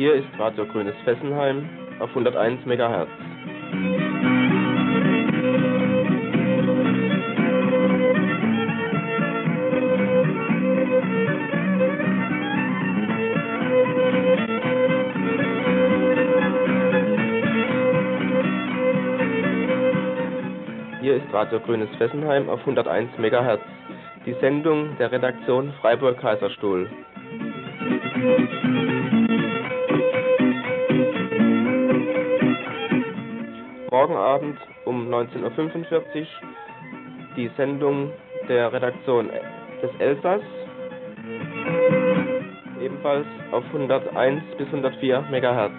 Hier ist Radio Grünes Fessenheim auf 101 MHz. Hier ist Radio Grünes Fessenheim auf 101 MHz. Die Sendung der Redaktion Freiburg-Kaiserstuhl. Morgen Abend um 19.45 Uhr die Sendung der Redaktion des Elsass, ebenfalls auf 101 bis 104 MHz.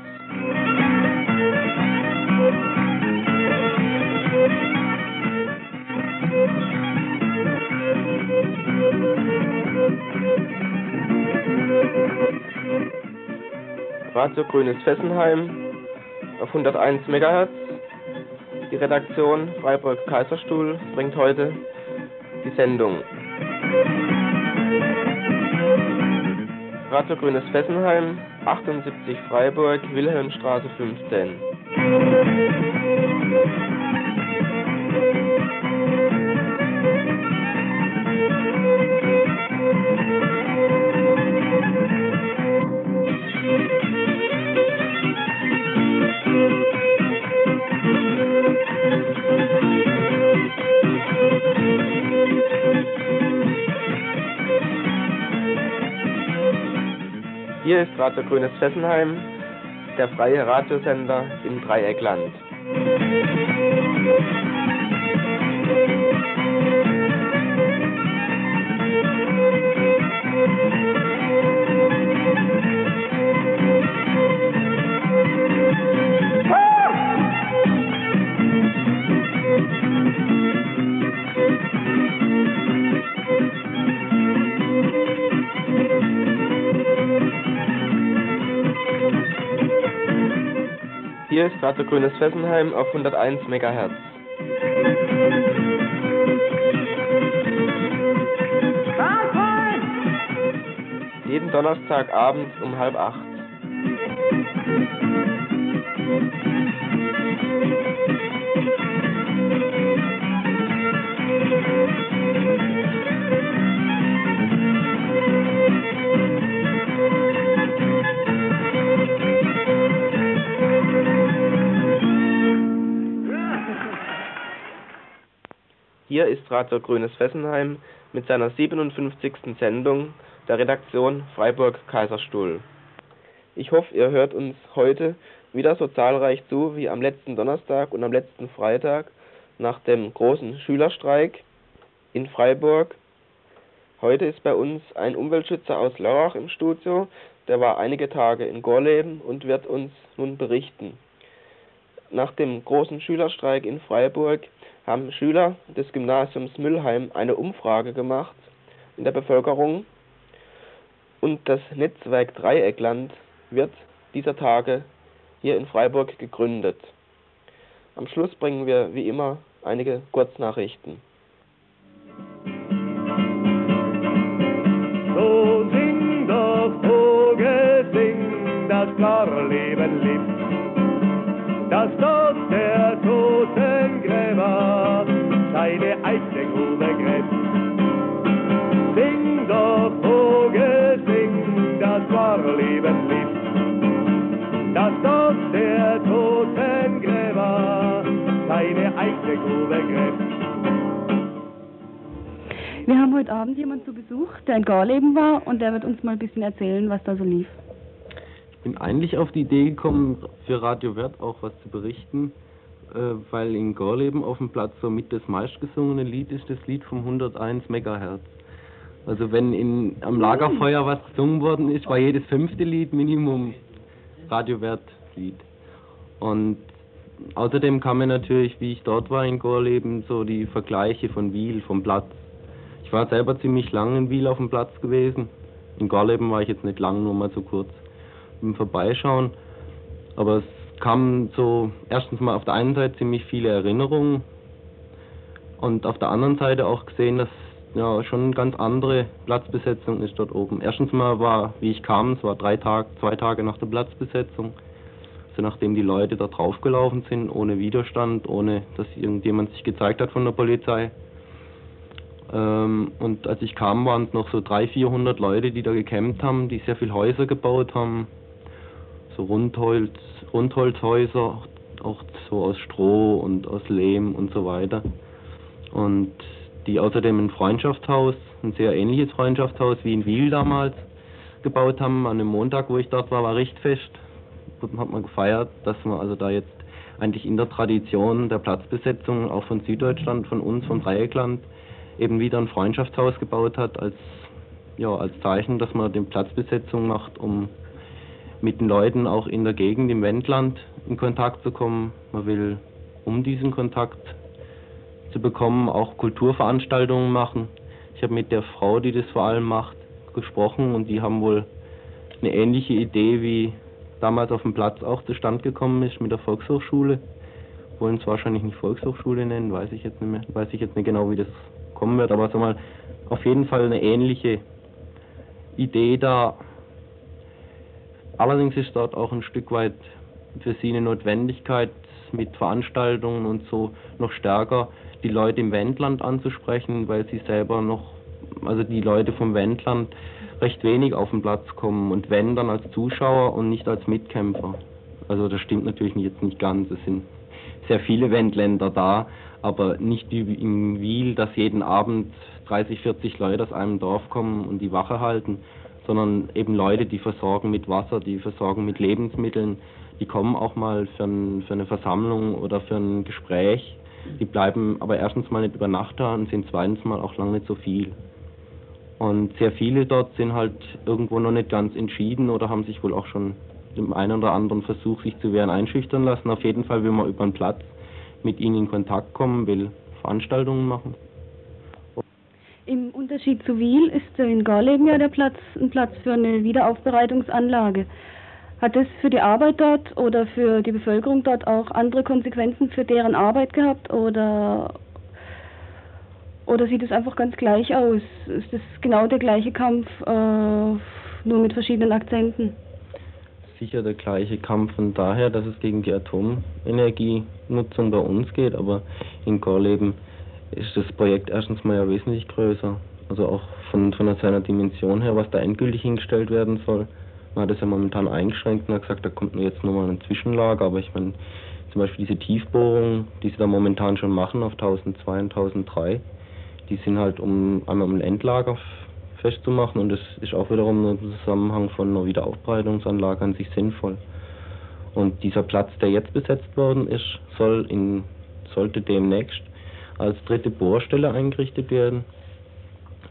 Radio Grünes Fessenheim auf 101 MHz. Die Redaktion Freiburg Kaiserstuhl bringt heute die Sendung. Radio Grünes Fessenheim, 78 Freiburg, Wilhelmstraße 15. Hier ist Radio Grünes Fessenheim, der freie Radiosender im Dreieckland. Ist Radio Grünes Fessenheim auf 101 MHz. Jeden Donnerstagabend um halb acht. Hier ist Radio Grünes Fessenheim mit seiner 57. Sendung der Redaktion Freiburg-Kaiserstuhl. Ich hoffe, ihr hört uns heute wieder so zahlreich zu wie am letzten Donnerstag und am letzten Freitag nach dem großen Schülerstreik in Freiburg. Heute ist bei uns ein Umweltschützer aus Lörrach im Studio, der war einige Tage in Gorleben und wird uns nun berichten. Nach dem großen Schülerstreik in Freiburg haben Schüler des Gymnasiums Müllheim eine Umfrage gemacht in der Bevölkerung und das Netzwerk Dreieckland wird dieser Tage hier in Freiburg gegründet. Am Schluss bringen wir wie immer einige Kurznachrichten. So sing doch, Vogel, sing, das klare Leben lebt, dass dort Wir haben heute Abend jemanden zu Besuch, der in Gorleben war und der wird uns mal ein bisschen erzählen, was da so lief. Ich bin eigentlich auf die Idee gekommen, für Radio Wert auch was zu berichten, äh, weil in Gorleben auf dem Platz somit das meistgesungene Lied ist das Lied vom 101 Megahertz. Also wenn in, am Lagerfeuer was gesungen worden ist, war jedes fünfte Lied Minimum Radio Wert Lied. Und außerdem kann man natürlich, wie ich dort war in Gorleben, so die Vergleiche von Wiel, vom Platz. Ich war selber ziemlich lang in Wiel auf dem Platz gewesen. In Gorleben war ich jetzt nicht lang, nur mal so kurz im Vorbeischauen. Aber es kamen so erstens mal auf der einen Seite ziemlich viele Erinnerungen und auf der anderen Seite auch gesehen, dass ja schon eine ganz andere Platzbesetzung ist dort oben. Erstens mal war, wie ich kam, es war drei Tage, zwei Tage nach der Platzbesetzung. Also nachdem die Leute da draufgelaufen sind, ohne Widerstand, ohne dass irgendjemand sich gezeigt hat von der Polizei. Ähm, und als ich kam, waren es noch so 300, 400 Leute, die da gecampt haben, die sehr viel Häuser gebaut haben. So Rundholz, Rundholzhäuser, auch so aus Stroh und aus Lehm und so weiter. Und die außerdem ein Freundschaftshaus, ein sehr ähnliches Freundschaftshaus wie in Wiel damals gebaut haben. An dem Montag, wo ich dort war, war Richtfest. Hat man gefeiert, dass man also da jetzt eigentlich in der Tradition der Platzbesetzung auch von Süddeutschland, von uns, vom Dreieckland, eben wieder ein Freundschaftshaus gebaut hat als ja als Zeichen, dass man den Platzbesetzung macht, um mit den Leuten auch in der Gegend im Wendland in Kontakt zu kommen. Man will um diesen Kontakt zu bekommen, auch Kulturveranstaltungen machen. Ich habe mit der Frau, die das vor allem macht, gesprochen und die haben wohl eine ähnliche Idee, wie damals auf dem Platz auch zustande gekommen ist mit der Volkshochschule. Wollen es wahrscheinlich nicht Volkshochschule nennen, weiß ich jetzt nicht mehr, weiß ich jetzt nicht genau, wie das kommen wird, aber mal, auf jeden Fall eine ähnliche Idee da. Allerdings ist dort auch ein Stück weit für sie eine Notwendigkeit, mit Veranstaltungen und so noch stärker die Leute im Wendland anzusprechen, weil sie selber noch, also die Leute vom Wendland recht wenig auf den Platz kommen und wenn dann als Zuschauer und nicht als Mitkämpfer. Also das stimmt natürlich jetzt nicht ganz. Es sind sehr viele Wendländer da, aber nicht wie in Wiel, dass jeden Abend 30, 40 Leute aus einem Dorf kommen und die Wache halten, sondern eben Leute, die versorgen mit Wasser, die versorgen mit Lebensmitteln, die kommen auch mal für, ein, für eine Versammlung oder für ein Gespräch die bleiben aber erstens mal nicht über Nacht da und sind zweitens mal auch lange nicht so viel. Und sehr viele dort sind halt irgendwo noch nicht ganz entschieden oder haben sich wohl auch schon dem einen oder anderen Versuch, sich zu wehren, einschüchtern lassen. Auf jeden Fall will man über den Platz mit ihnen in Kontakt kommen, will Veranstaltungen machen. Im Unterschied zu Wiel ist in Gorleben ja der Platz ein Platz für eine Wiederaufbereitungsanlage. Hat das für die Arbeit dort oder für die Bevölkerung dort auch andere Konsequenzen für deren Arbeit gehabt oder oder sieht es einfach ganz gleich aus? Ist das genau der gleiche Kampf, äh, nur mit verschiedenen Akzenten? Sicher der gleiche Kampf von daher, dass es gegen die Atomenergienutzung bei uns geht, aber in Gorleben ist das Projekt erstens mal ja wesentlich größer. Also auch von, von seiner Dimension her, was da endgültig hingestellt werden soll. Man hat es ja momentan eingeschränkt und hat gesagt, da kommt nur jetzt nochmal ein Zwischenlager, aber ich meine, zum Beispiel diese Tiefbohrungen, die sie da momentan schon machen auf 1002 und 1003, die sind halt um einmal um ein Endlager festzumachen und das ist auch wiederum im Zusammenhang von einer Wiederaufbereitungsanlage an sich sinnvoll. Und dieser Platz, der jetzt besetzt worden ist, soll in, sollte demnächst als dritte Bohrstelle eingerichtet werden.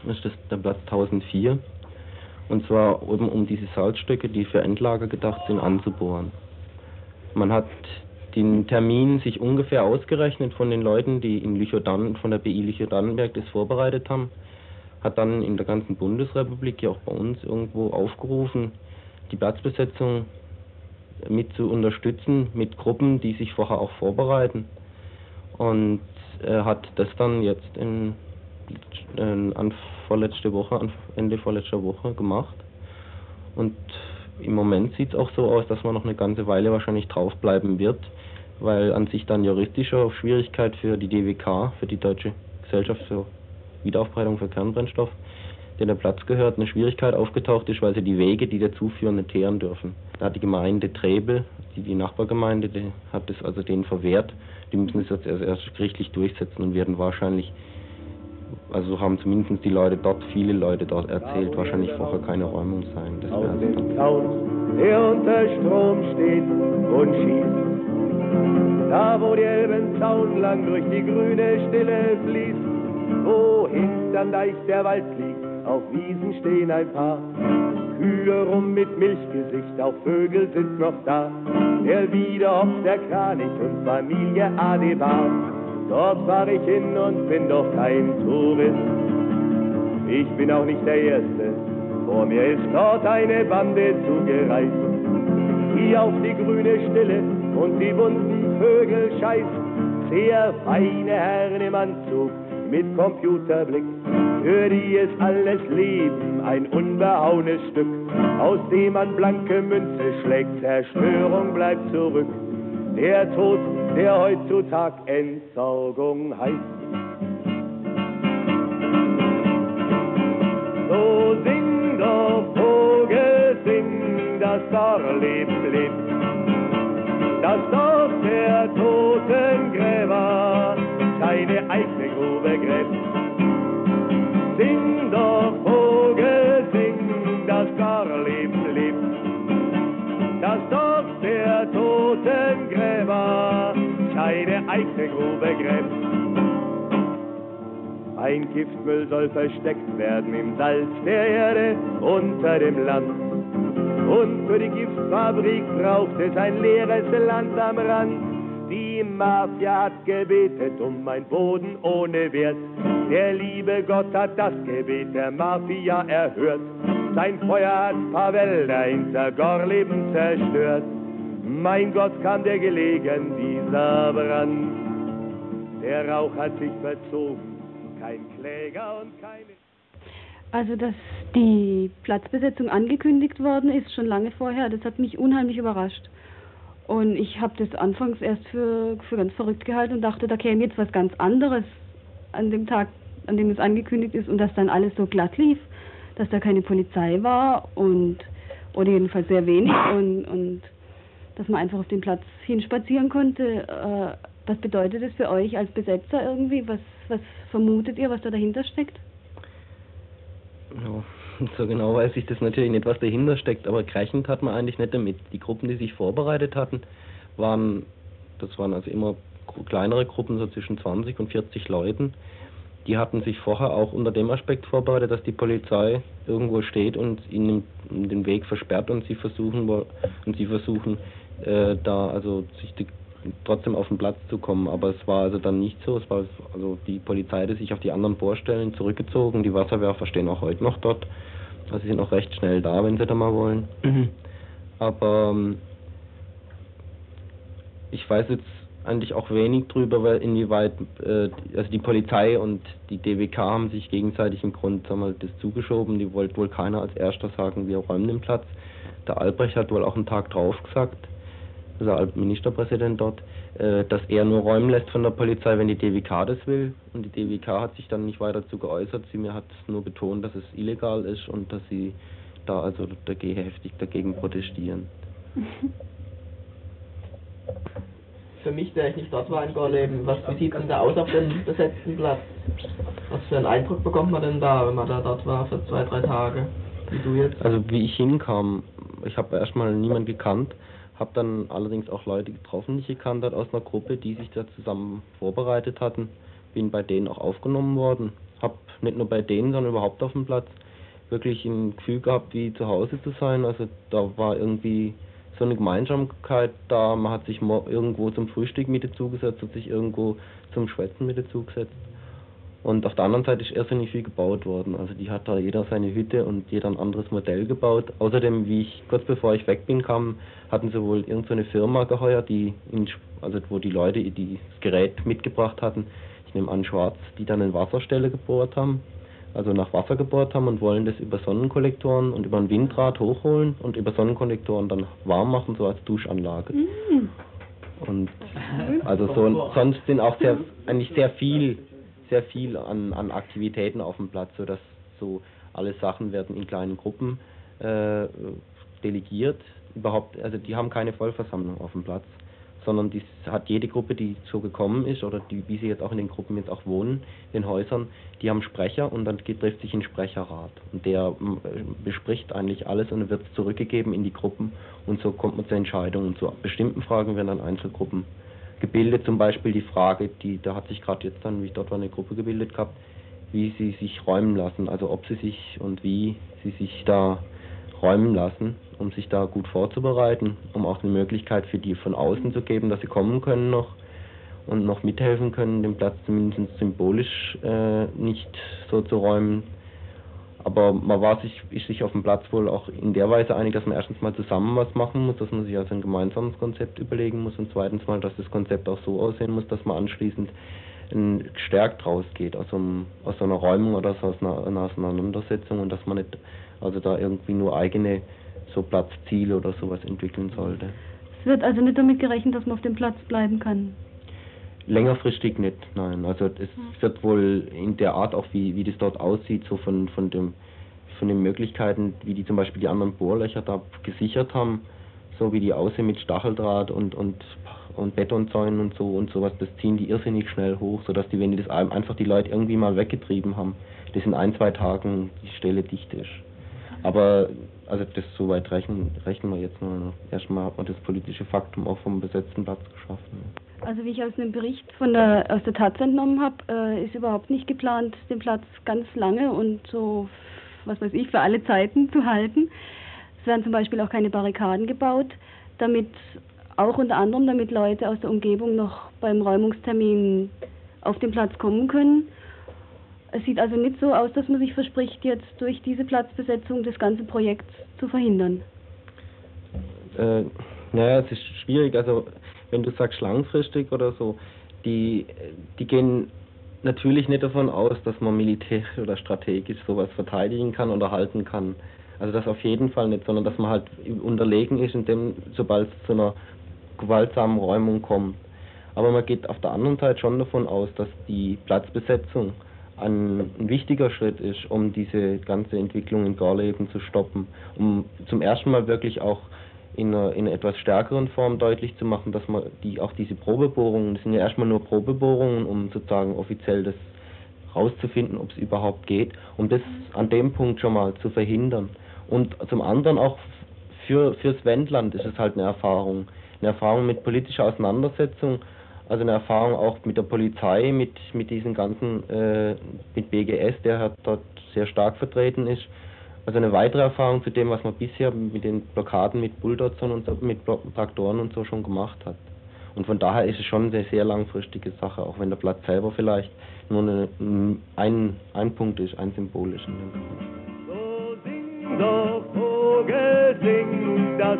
Das ist das der Platz 1004. Und zwar eben um diese Salzstöcke, die für Endlager gedacht sind, anzubohren. Man hat den Termin sich ungefähr ausgerechnet von den Leuten, die in Lüchow-Dannenberg, von der BI Lüchow-Dannenberg das vorbereitet haben, hat dann in der ganzen Bundesrepublik, ja auch bei uns irgendwo aufgerufen, die Platzbesetzung mit zu unterstützen, mit Gruppen, die sich vorher auch vorbereiten. Und er hat das dann jetzt in, in, an vorletzte Woche, Ende vorletzter Woche gemacht. Und im Moment sieht es auch so aus, dass man noch eine ganze Weile wahrscheinlich draufbleiben wird, weil an sich dann juristische Schwierigkeit für die DWK, für die Deutsche Gesellschaft für Wiederaufbereitung für Kernbrennstoff, der der Platz gehört, eine Schwierigkeit aufgetaucht ist, weil sie die Wege, die dazu führen, nicht teeren dürfen. Da hat die Gemeinde Trebel, die, die Nachbargemeinde, die hat es also denen verwehrt. Die müssen es jetzt erst, erst gerichtlich durchsetzen und werden wahrscheinlich also haben zumindest die Leute dort, viele Leute dort erzählt, wahrscheinlich vorher keine Räumung sein. Das Auf den Zaun, der unter Strom steht und schießt. Da wo die Elbenzaun lang durch die grüne Stille fließt, wo hinterm Deich der Wald liegt, auf Wiesen stehen ein paar Kühe rum mit Milchgesicht, auch Vögel sind noch da. Der Wiederhopf, der Kranich und Familie Adebar Dort fahr ich hin und bin doch kein Tourist. Ich bin auch nicht der Erste, vor mir ist dort eine Bande zugereist, die auf die grüne Stille und die bunten Vögel scheißt. Sehr feine Herren im Anzug mit Computerblick, für die ist alles Leben ein unbehauenes Stück, aus dem man blanke Münze schlägt, Zerstörung bleibt zurück. Der Tod, der heutzutage Entsorgung heißt. So sing doch, Vogel, sing, das Dorleben lebt, das Dorf der Totengräber seine eigene Grube gräbt. Sing doch, Vogel, sing, das Dorleben lebt, das Dorf der Totengräber seine eigene Grube gräbt. Ein Giftmüll soll versteckt werden im Salz der Erde unter dem Land. Und für die Giftfabrik braucht es ein leeres Land am Rand. Die Mafia hat gebetet um ein Boden ohne Wert. Der liebe Gott hat das Gebet der Mafia erhört. Sein Feuer hat paar Wälder hinter Gorleben zerstört. Mein Gott kam der gelegen, dieser Brand. Der Rauch hat sich verzogen kein Kläger und keine. Also, dass die Platzbesetzung angekündigt worden ist, schon lange vorher, das hat mich unheimlich überrascht. Und ich habe das anfangs erst für, für ganz verrückt gehalten und dachte, da käme jetzt was ganz anderes an dem Tag, an dem es angekündigt ist und dass dann alles so glatt lief, dass da keine Polizei war und oder jedenfalls sehr wenig und, und dass man einfach auf den Platz hinspazieren konnte. Äh, was bedeutet das für euch als Besetzer irgendwie? Was, was vermutet ihr, was da dahinter steckt? Ja, so genau weiß ich das natürlich nicht, was dahinter steckt, aber gerechnet hat man eigentlich nicht damit. Die Gruppen, die sich vorbereitet hatten, waren, das waren also immer kleinere Gruppen, so zwischen 20 und 40 Leuten. Die hatten sich vorher auch unter dem Aspekt vorbereitet, dass die Polizei irgendwo steht und ihnen den Weg versperrt und sie versuchen und sie versuchen äh, da also sich die trotzdem auf den Platz zu kommen. Aber es war also dann nicht so. Es war also die Polizei hat sich auf die anderen Bohrstellen zurückgezogen. Die Wasserwerfer stehen auch heute noch dort. Also sie sind auch recht schnell da, wenn sie da mal wollen. Mhm. Aber ähm, ich weiß jetzt eigentlich auch wenig drüber, weil inwieweit äh, also die Polizei und die DWK haben sich gegenseitig im Grund sagen wir, das zugeschoben. Die wollte wohl keiner als erster sagen, wir räumen den Platz. Der Albrecht hat wohl auch einen Tag drauf gesagt, also Ministerpräsident dort, äh, dass er nur räumen lässt von der Polizei, wenn die DWK das will. Und die DWK hat sich dann nicht weiter dazu geäußert. Sie mir hat nur betont, dass es illegal ist und dass sie da also dagegen, heftig dagegen protestieren. Für mich, der ich nicht dort war in Gorleben, was wie sieht denn da aus auf dem besetzten Platz? Was für einen Eindruck bekommt man denn da, wenn man da dort war für zwei, drei Tage? Wie du jetzt? Also wie ich hinkam, ich habe erstmal niemanden gekannt habe dann allerdings auch Leute getroffen, die ich gekannt habe aus einer Gruppe, die sich da zusammen vorbereitet hatten. Bin bei denen auch aufgenommen worden. Habe nicht nur bei denen, sondern überhaupt auf dem Platz wirklich ein Gefühl gehabt, wie zu Hause zu sein. Also da war irgendwie so eine Gemeinsamkeit da. Man hat sich irgendwo zum Frühstück mit dazugesetzt, hat sich irgendwo zum Schwätzen mit dazugesetzt. Und auf der anderen Seite ist irrsinnig viel gebaut worden. Also die hat da jeder seine Hütte und jeder ein anderes Modell gebaut. Außerdem, wie ich kurz bevor ich weg bin kam, hatten sie wohl irgendeine so Firma geheuert, die in, also wo die Leute die das Gerät mitgebracht hatten, ich nehme an Schwarz, die dann in Wasserstelle gebohrt haben, also nach Wasser gebohrt haben und wollen das über Sonnenkollektoren und über ein Windrad hochholen und über Sonnenkollektoren dann warm machen, so als Duschanlage. Mm. Und also so sonst sind auch sehr eigentlich sehr viel sehr viel an, an Aktivitäten auf dem Platz, sodass so alle Sachen werden in kleinen Gruppen äh, delegiert. Überhaupt, also die haben keine Vollversammlung auf dem Platz, sondern die hat jede Gruppe, die so gekommen ist oder die, wie sie jetzt auch in den Gruppen jetzt auch wohnen, in den Häusern, die haben Sprecher und dann trifft sich ein Sprecherrat und der bespricht eigentlich alles und wird zurückgegeben in die Gruppen und so kommt man zur Entscheidung und zu bestimmten Fragen werden dann Einzelgruppen gebildet, zum Beispiel die Frage, die da hat sich gerade jetzt dann, wie ich dort war, eine Gruppe gebildet gehabt, wie sie sich räumen lassen, also ob sie sich und wie sie sich da räumen lassen, um sich da gut vorzubereiten, um auch eine Möglichkeit für die von außen zu geben, dass sie kommen können noch und noch mithelfen können, den Platz zumindest symbolisch äh, nicht so zu räumen, aber man war sich, ist sich auf dem Platz wohl auch in der Weise einig, dass man erstens mal zusammen was machen muss, dass man sich also ein gemeinsames Konzept überlegen muss und zweitens mal, dass das Konzept auch so aussehen muss, dass man anschließend gestärkt rausgeht aus, einem, aus einer Räumung oder aus einer, Auseinandersetzung und dass man nicht also da irgendwie nur eigene so Platzziele oder sowas entwickeln sollte. Es wird also nicht damit gerechnet, dass man auf dem Platz bleiben kann. Längerfristig nicht, nein. Also es wird wohl in der Art auch wie, wie das dort aussieht, so von, von dem von den Möglichkeiten, wie die zum Beispiel die anderen Bohrlöcher da gesichert haben, so wie die aussehen mit Stacheldraht und, und, und Betonzäunen und so und sowas, das ziehen die irrsinnig schnell hoch, sodass die, wenn die das einfach die Leute irgendwie mal weggetrieben haben, das in ein, zwei Tagen die Stelle dicht ist. Aber also das so weit rechnen, rechnen wir jetzt nur. Erstmal hat man das politische Faktum auch vom besetzten Platz geschaffen. Also wie ich aus einem Bericht von der aus der Taz entnommen habe, äh, ist überhaupt nicht geplant, den Platz ganz lange und so was weiß ich, für alle Zeiten zu halten. Es werden zum Beispiel auch keine Barrikaden gebaut, damit auch unter anderem, damit Leute aus der Umgebung noch beim Räumungstermin auf den Platz kommen können. Es sieht also nicht so aus, dass man sich verspricht, jetzt durch diese Platzbesetzung das ganze Projekt zu verhindern. Äh, naja, es ist schwierig. Also wenn du sagst langfristig oder so, die, die gehen natürlich nicht davon aus, dass man militärisch oder strategisch sowas verteidigen kann oder halten kann. Also das auf jeden Fall nicht, sondern dass man halt unterlegen ist, indem, sobald es zu einer gewaltsamen Räumung kommt. Aber man geht auf der anderen Seite schon davon aus, dass die Platzbesetzung ein, ein wichtiger Schritt ist, um diese ganze Entwicklung in Gorleben zu stoppen, um zum ersten Mal wirklich auch in einer, in einer etwas stärkeren Form deutlich zu machen, dass man die auch diese Probebohrungen, das sind ja erstmal nur Probebohrungen, um sozusagen offiziell das rauszufinden, ob es überhaupt geht, um das an dem Punkt schon mal zu verhindern. Und zum anderen auch für fürs Wendland ist es halt eine Erfahrung, eine Erfahrung mit politischer Auseinandersetzung, also eine Erfahrung auch mit der Polizei, mit mit diesen ganzen äh, mit BGS, der halt dort sehr stark vertreten ist also eine weitere Erfahrung zu dem, was man bisher mit den Blockaden mit Bulldozern und mit Traktoren und so schon gemacht hat. Und von daher ist es schon eine sehr langfristige Sache, auch wenn der Platz selber vielleicht nur eine, ein, ein Punkt ist, ein symbolischer. So sing doch, Vogel, sing, das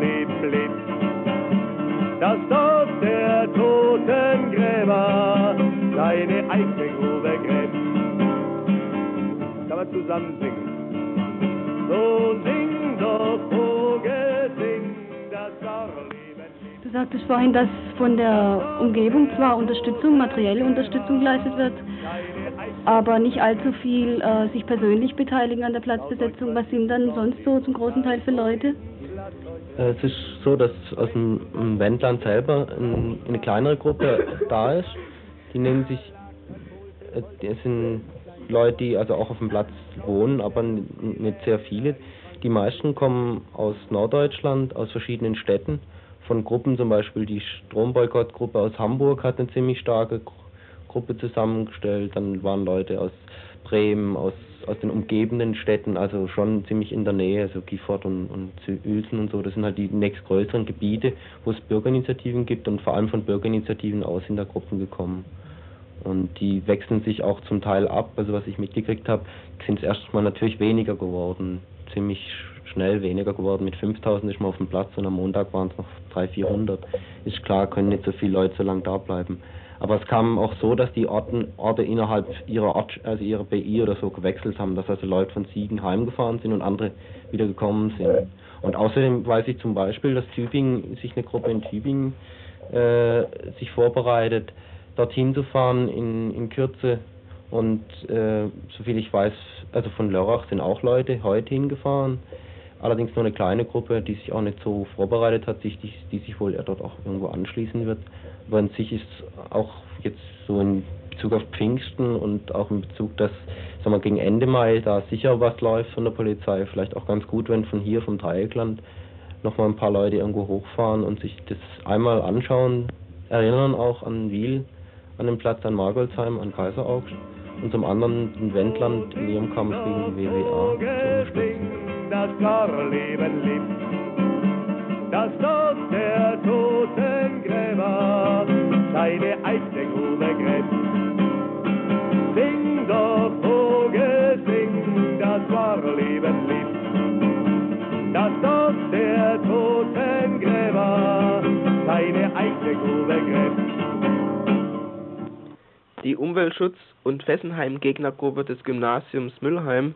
lebt, das Dorf der toten Gräber seine eigene Grube gräbt. Kann man zusammen singen. Sagtest vorhin, dass von der Umgebung zwar Unterstützung, materielle Unterstützung geleistet wird, aber nicht allzu viel äh, sich persönlich beteiligen an der Platzbesetzung. Was sind dann sonst so zum großen Teil für Leute? Äh, es ist so, dass aus dem Wendland selber eine kleinere Gruppe da ist. Die nehmen sich, es äh, sind Leute, die also auch auf dem Platz wohnen, aber nicht sehr viele. Die meisten kommen aus Norddeutschland, aus verschiedenen Städten, von Gruppen, zum Beispiel die Stromboykottgruppe aus Hamburg hat eine ziemlich starke Gruppe zusammengestellt. Dann waren Leute aus Bremen, aus, aus den umgebenden Städten, also schon ziemlich in der Nähe, also Gifford und, und Uelzen und so. Das sind halt die nächstgrößeren Gebiete, wo es Bürgerinitiativen gibt und vor allem von Bürgerinitiativen aus sind da Gruppen gekommen. Und die wechseln sich auch zum Teil ab. Also was ich mitgekriegt habe, sind es erstmal natürlich weniger geworden. Ziemlich schnell weniger geworden. Mit 5000 ist man auf dem Platz und am Montag waren es noch 300, 400. Ist klar, können nicht so viele Leute so lange da bleiben. Aber es kam auch so, dass die Orten, Orte innerhalb ihrer Ort, also ihrer BI oder so gewechselt haben, dass also Leute von Siegen heimgefahren sind und andere wieder gekommen sind. Und außerdem weiß ich zum Beispiel, dass Tübingen, sich eine Gruppe in Tübingen äh, sich vorbereitet, dorthin zu fahren in, in Kürze. Und äh, soviel ich weiß, also von Lörrach sind auch Leute heute hingefahren. Allerdings nur eine kleine Gruppe, die sich auch nicht so vorbereitet hat, sich, die, die sich wohl dort auch irgendwo anschließen wird. Aber an sich ist auch jetzt so in Bezug auf Pfingsten und auch in Bezug, dass sagen wir, gegen Ende Mai da sicher was läuft von der Polizei. Vielleicht auch ganz gut, wenn von hier vom Dreieckland nochmal ein paar Leute irgendwo hochfahren und sich das einmal anschauen, erinnern auch an Wiel an dem Platz an Margolsheim, an Kaiseraugst und zum anderen in Wendland in ihrem Kampf gegen die WWA zu unterstützen. Das Leben lebt, das Dorf der toten Gräber seine Die Umweltschutz- und Fessenheim-Gegnergruppe des Gymnasiums Müllheim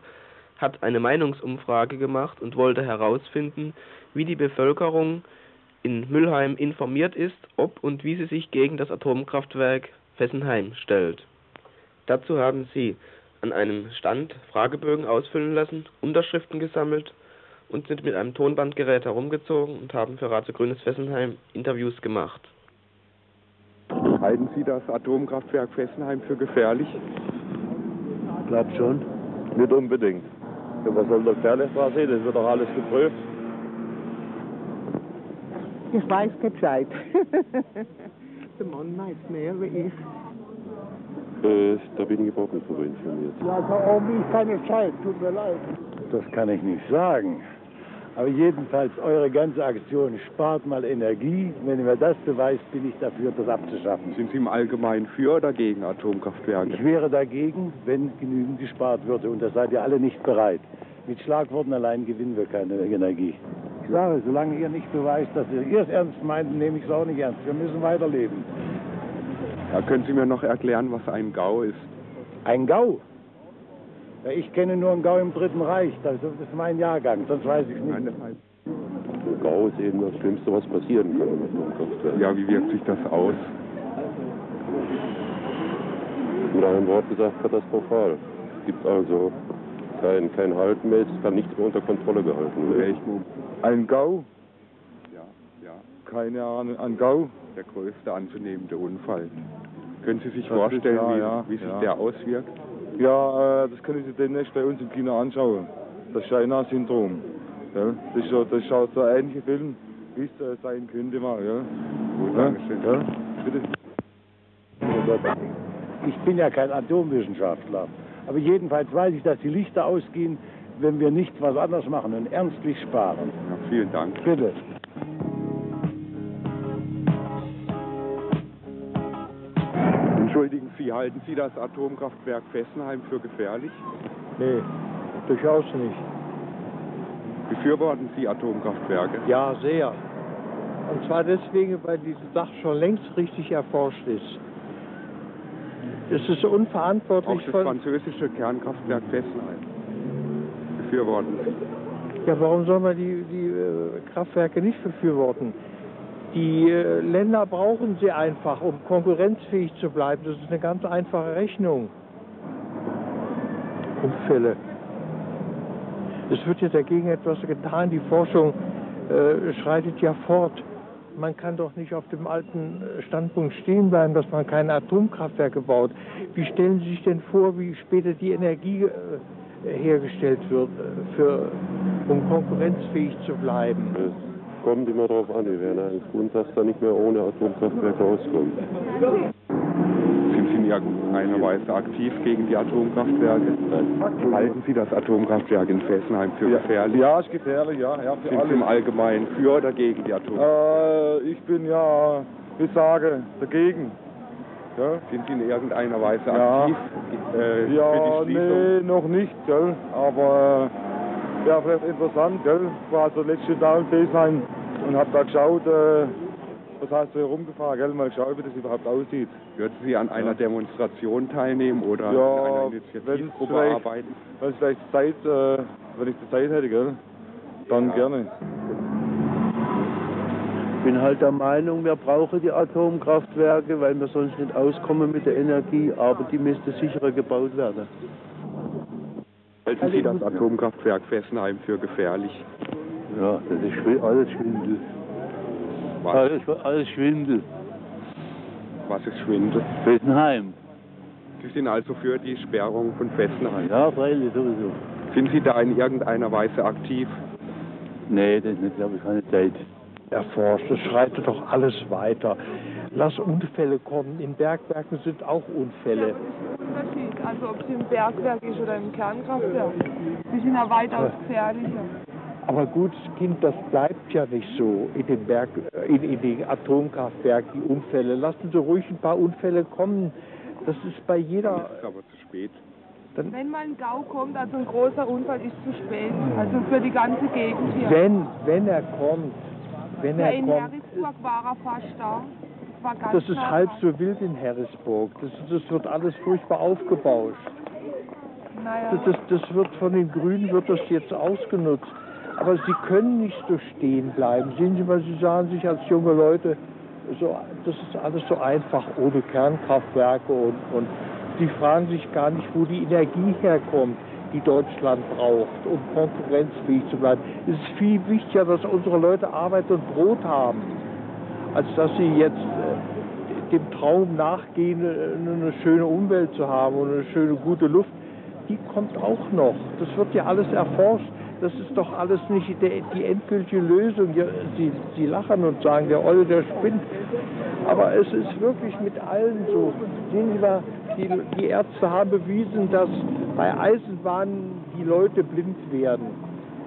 hat eine Meinungsumfrage gemacht und wollte herausfinden, wie die Bevölkerung in Müllheim informiert ist, ob und wie sie sich gegen das Atomkraftwerk Fessenheim stellt. Dazu haben sie an einem Stand Fragebögen ausfüllen lassen, Unterschriften gesammelt und sind mit einem Tonbandgerät herumgezogen und haben für Radio Grünes Fessenheim Interviews gemacht. Halten Sie das Atomkraftwerk Fessenheim für gefährlich? Glaubt schon. Nicht unbedingt. Ja, was soll da gefährlich dran sein? Das wird doch alles geprüft. Ich weiß kein Bescheid. Der Mann weiß mehr wie ich. Äh, da bin ich überhaupt nicht darüber informiert. Ja, da oben ist keine Zeit, tut mir leid. Das kann ich nicht sagen. Aber jedenfalls, eure ganze Aktion spart mal Energie. Wenn ihr mir das beweist, bin ich dafür, das abzuschaffen. Sind Sie im Allgemeinen für oder gegen Atomkraftwerke? Ich wäre dagegen, wenn genügend gespart würde. Und da seid ihr alle nicht bereit. Mit Schlagworten allein gewinnen wir keine Energie. Ich sage, solange ihr nicht beweist, dass ihr es ernst meint, nehme ich es auch nicht ernst. Wir müssen weiterleben. Ja, können Sie mir noch erklären, was ein GAU ist? Ein GAU? Ja, ich kenne nur einen GAU im Dritten Reich. Das ist mein Jahrgang, sonst weiß ich nicht. GAU ist eben das Schlimmste, was passieren kann ja, wie wirkt sich das aus? Mit einem Wort gesagt, katastrophal. Es gibt also kein, kein Halten mehr, es kann nichts mehr unter Kontrolle gehalten werden. Ein GAU? Ja, ja, Keine Ahnung. Ein GAU? der größte anzunehmende Unfall. Können Sie sich Das ist- vorstellen, ja, wie, ja, wie sich ja. der auswirkt? Ja, äh, das können Sie demnächst bei uns im Kino anschauen. Das China-Syndrom. Ja, das, ist so, das schaut so ein ähnlicher Film, wie es äh, sein könnte mal. Ja. Gut, Ja, Dankeschön. ja, bitte. Ich bin ja kein Atomwissenschaftler. Aber jedenfalls weiß ich, dass die Lichter ausgehen, wenn wir nicht was anderes machen und ernstlich sparen. Ja, vielen Dank. Bitte. Entschuldigen Sie, halten Sie das Atomkraftwerk Fessenheim für gefährlich? Nee, durchaus nicht. Befürworten Sie Atomkraftwerke? Ja, sehr. Und zwar deswegen, weil diese Sache schon längst richtig erforscht ist. Es ist Auch unverantwortlich das von. französische Kernkraftwerk Fessenheim. Befürworten Sie. Ja, warum soll man die, die äh, Kraftwerke nicht befürworten? Die äh, Länder brauchen sie einfach, um konkurrenzfähig zu bleiben. Das ist eine ganz einfache Rechnung. Unfälle. Es wird ja dagegen etwas getan. Die Forschung äh, schreitet ja fort. Man kann doch nicht auf dem alten äh, Standpunkt stehen bleiben, dass man keine Atomkraftwerke baut. Wie stellen Sie sich denn vor, wie später die Energie äh, hergestellt wird, äh, für, um konkurrenzfähig zu bleiben? Es kommt immer darauf an, wir werden eines Grundsatzes da nicht mehr ohne Atomkraftwerke auskommen. Sind Sie in irgendeiner Weise aktiv gegen die Atomkraftwerke? Halten Sie das Atomkraftwerk in Fessenheim für gefährlich? Ja, ist gefährlich, ja. ja für Sind Sie im alle. Allgemeinen für oder gegen die Atomkraftwerke? Äh, ich bin ja, ich sage, dagegen. Ja, Sind Sie in irgendeiner Weise Ja. aktiv äh, ja für die Schließung? nee, noch nicht, gell. Aber äh, ja, vielleicht interessant, gell. War also letzte Tag in Fesheim und hab da geschaut, äh, was heißt so herumgefahren, gell. Mal schauen, wie das überhaupt aussieht. Würden Sie an einer Demonstration teilnehmen oder Ja, an einer Initiativgruppe vielleicht- arbeiten? Wenn ich vielleicht Zeit, äh, wenn ich die Zeit hätte, gell. Dann Ja. gerne. Ich bin halt der Meinung, wir brauchen die Atomkraftwerke, weil wir sonst nicht auskommen mit der Energie, aber die müsste sicherer gebaut werden. Halten Sie das Atomkraftwerk Fessenheim für gefährlich? Ja, das ist alles Schwindel. Was, Alles, alles Schwindel. was ist Schwindel? Fessenheim. Sie sind also für die Sperrung von Fessenheim. Ja, freilich, sowieso. Sind Sie da in irgendeiner Weise aktiv? Nee, das ist nicht, glaube ich, keine Zeit. erforscht. Es schreitet doch alles weiter. Lass Unfälle kommen. In Bergwerken sind auch Unfälle. Unterschied, also ob es im Bergwerk ist oder im Kernkraftwerk. Die sind ja weitaus gefährlicher. Aber gut, Kind, das bleibt ja nicht so in den Berg, äh, in, in den Atomkraftwerken, die Unfälle. Lassen Sie ruhig ein paar Unfälle kommen. Das ist bei Dann jeder. ist es aber zu spät. Wenn mal ein GAU kommt, also ein großer Unfall, ist zu spät. Also für die ganze Gegend hier. Wenn, wenn er kommt, wenn ja, er in kommt, Harrisburg war er fast da. das ist halb so wild in Harrisburg. Das, das wird alles furchtbar aufgebauscht. Naja. Das, das, das wird von den Grünen wird das jetzt ausgenutzt. Aber sie können nicht so stehen bleiben. Sehen Sie mal, Sie sagen sich als junge Leute, so, das ist alles so einfach ohne Kernkraftwerke und, und sie fragen sich gar nicht, wo die Energie herkommt, die Deutschland braucht, um konkurrenzfähig zu bleiben. Es ist viel wichtiger, dass unsere Leute Arbeit und Brot haben, als dass sie jetzt äh, dem Traum nachgehen, äh, eine schöne Umwelt zu haben und eine schöne, gute Luft. Die kommt auch noch. Das wird ja alles erforscht. Das ist doch alles nicht die, endgültige Lösung. Sie, Sie lachen und sagen, der Olle, der spinnt. Aber es ist wirklich mit allen so. Sehen Sie mal, die, die Ärzte haben bewiesen, dass bei Eisenbahnen die Leute blind werden.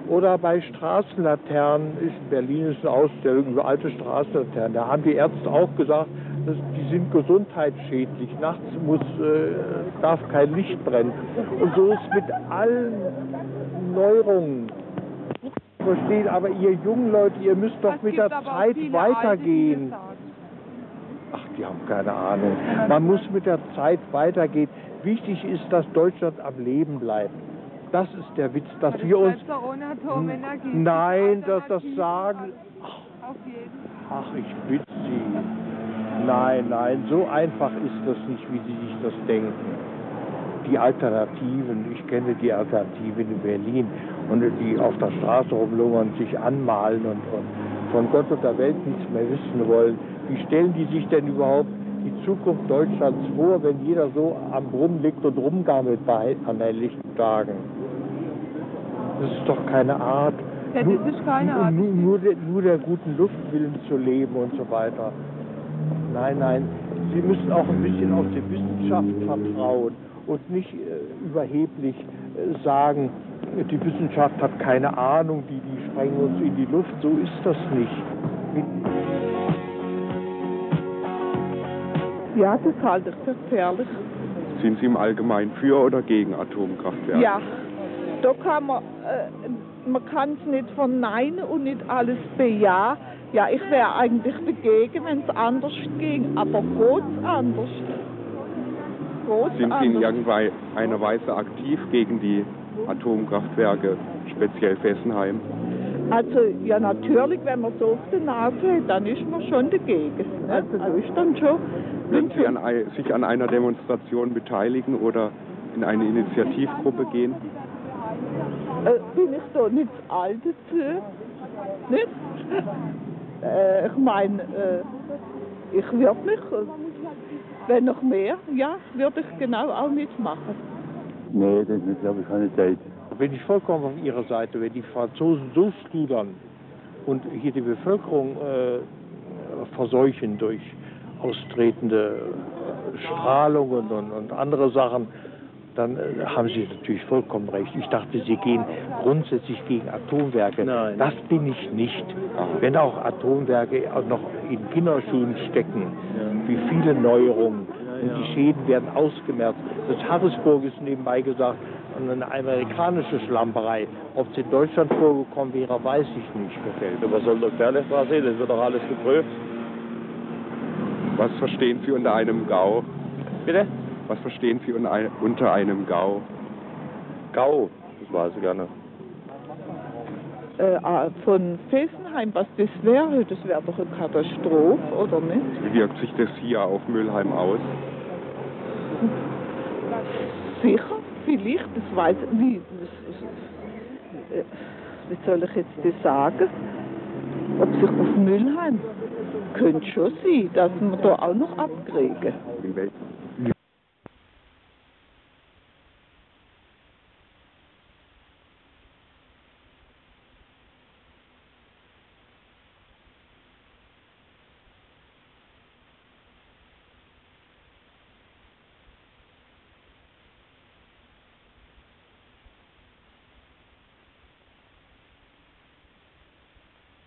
Oder bei Straßenlaternen, in Berlin ist eine Ausstellung über alte Straßenlaternen. Da haben die Ärzte auch gesagt, dass die sind gesundheitsschädlich. Nachts muss, äh, darf kein Licht brennen. Und so ist mit allen Neuerungen. Verstehen, aber ihr jungen Leute, ihr müsst doch Es mit der Zeit weitergehen. das. Ach, die haben keine Ahnung. Man muss mit der Zeit weitergehen. Wichtig ist, dass Deutschland am Leben bleibt. Das ist der Witz, dass Das wir uns. Nein, dass das sagen. Ach, ich bitte Sie. Nein, nein, so einfach ist das nicht, wie Sie sich das denken. Die Alternativen, ich kenne die Alternativen in Berlin und die auf der Straße rumlungern, sich anmalen und, und von Gott und der Welt nichts mehr wissen wollen. Wie stellen die sich denn überhaupt die Zukunft Deutschlands vor, wenn jeder so am Brunnen liegt und rumgammelt bei an helllichten Tagen? Das ist doch keine Art. Ja, das ist keine Art. Nur, nur, der, nur der guten Luft willen zu leben und so weiter. Nein, nein, Sie müssen auch ein bisschen auf die Wissenschaft vertrauen und nicht äh, überheblich äh, sagen, die Wissenschaft hat keine Ahnung, die, die sprengen uns in die Luft. So ist das nicht. Ja, das halte ich für gefährlich. Sind Sie im Allgemeinen für oder gegen Atomkraftwerke? Ja, da kann man, äh, man kann es nicht verneinen und nicht alles bejahen. Ja, ich wäre eigentlich dagegen, wenn es anders ging, aber geht's anders? Sind Sie in irgendeiner Weise aktiv gegen die Atomkraftwerke, speziell Fessenheim? Also, ja, natürlich, wenn man so auf der Nase hat, dann ist man schon dagegen. Ne? Also, ist dann schon. Würden Sie an, sich an einer Demonstration beteiligen oder in eine Initiativgruppe gehen? Äh, bin ich da nicht alt dazu? Nicht? Äh, ich meine, äh, ich würde mich, wenn noch mehr, ja, würde ich genau auch mitmachen. Nee, das ist, glaube ich, keine Zeit. bin ich vollkommen auf Ihrer Seite, wenn die Franzosen so studern und hier die Bevölkerung äh, verseuchen durch austretende Strahlungen und, und andere Sachen, dann äh, haben Sie natürlich vollkommen recht. Ich dachte, Sie gehen grundsätzlich gegen Atomwerke. Nein. Das bin ich nicht. Wenn auch Atomwerke auch noch in Kinderschuhen stecken, wie viele Neuerungen und die Schäden werden ausgemerzt. Das Harrisburg ist nebenbei gesagt eine amerikanische Schlamperei. Ob es in Deutschland vorgekommen wäre, weiß ich nicht. Was soll dran sein? Das wird doch alles geprüft. Was verstehen Sie unter einem GAU? Bitte? Was verstehen Sie unter ein- unter einem GAU? Gau, das weiß ich gerne. Äh, ah, von Fessenheim, was das wäre, das wäre doch eine Katastrophe, oder nicht? Wie wirkt sich das hier auf Mülheim aus? Sicher, vielleicht, das weiß ich wie, das, äh, wie soll ich jetzt das sagen? Ob sich auf Müllheim könnte schon sein, dass wir da auch noch abkriegen. In welchem?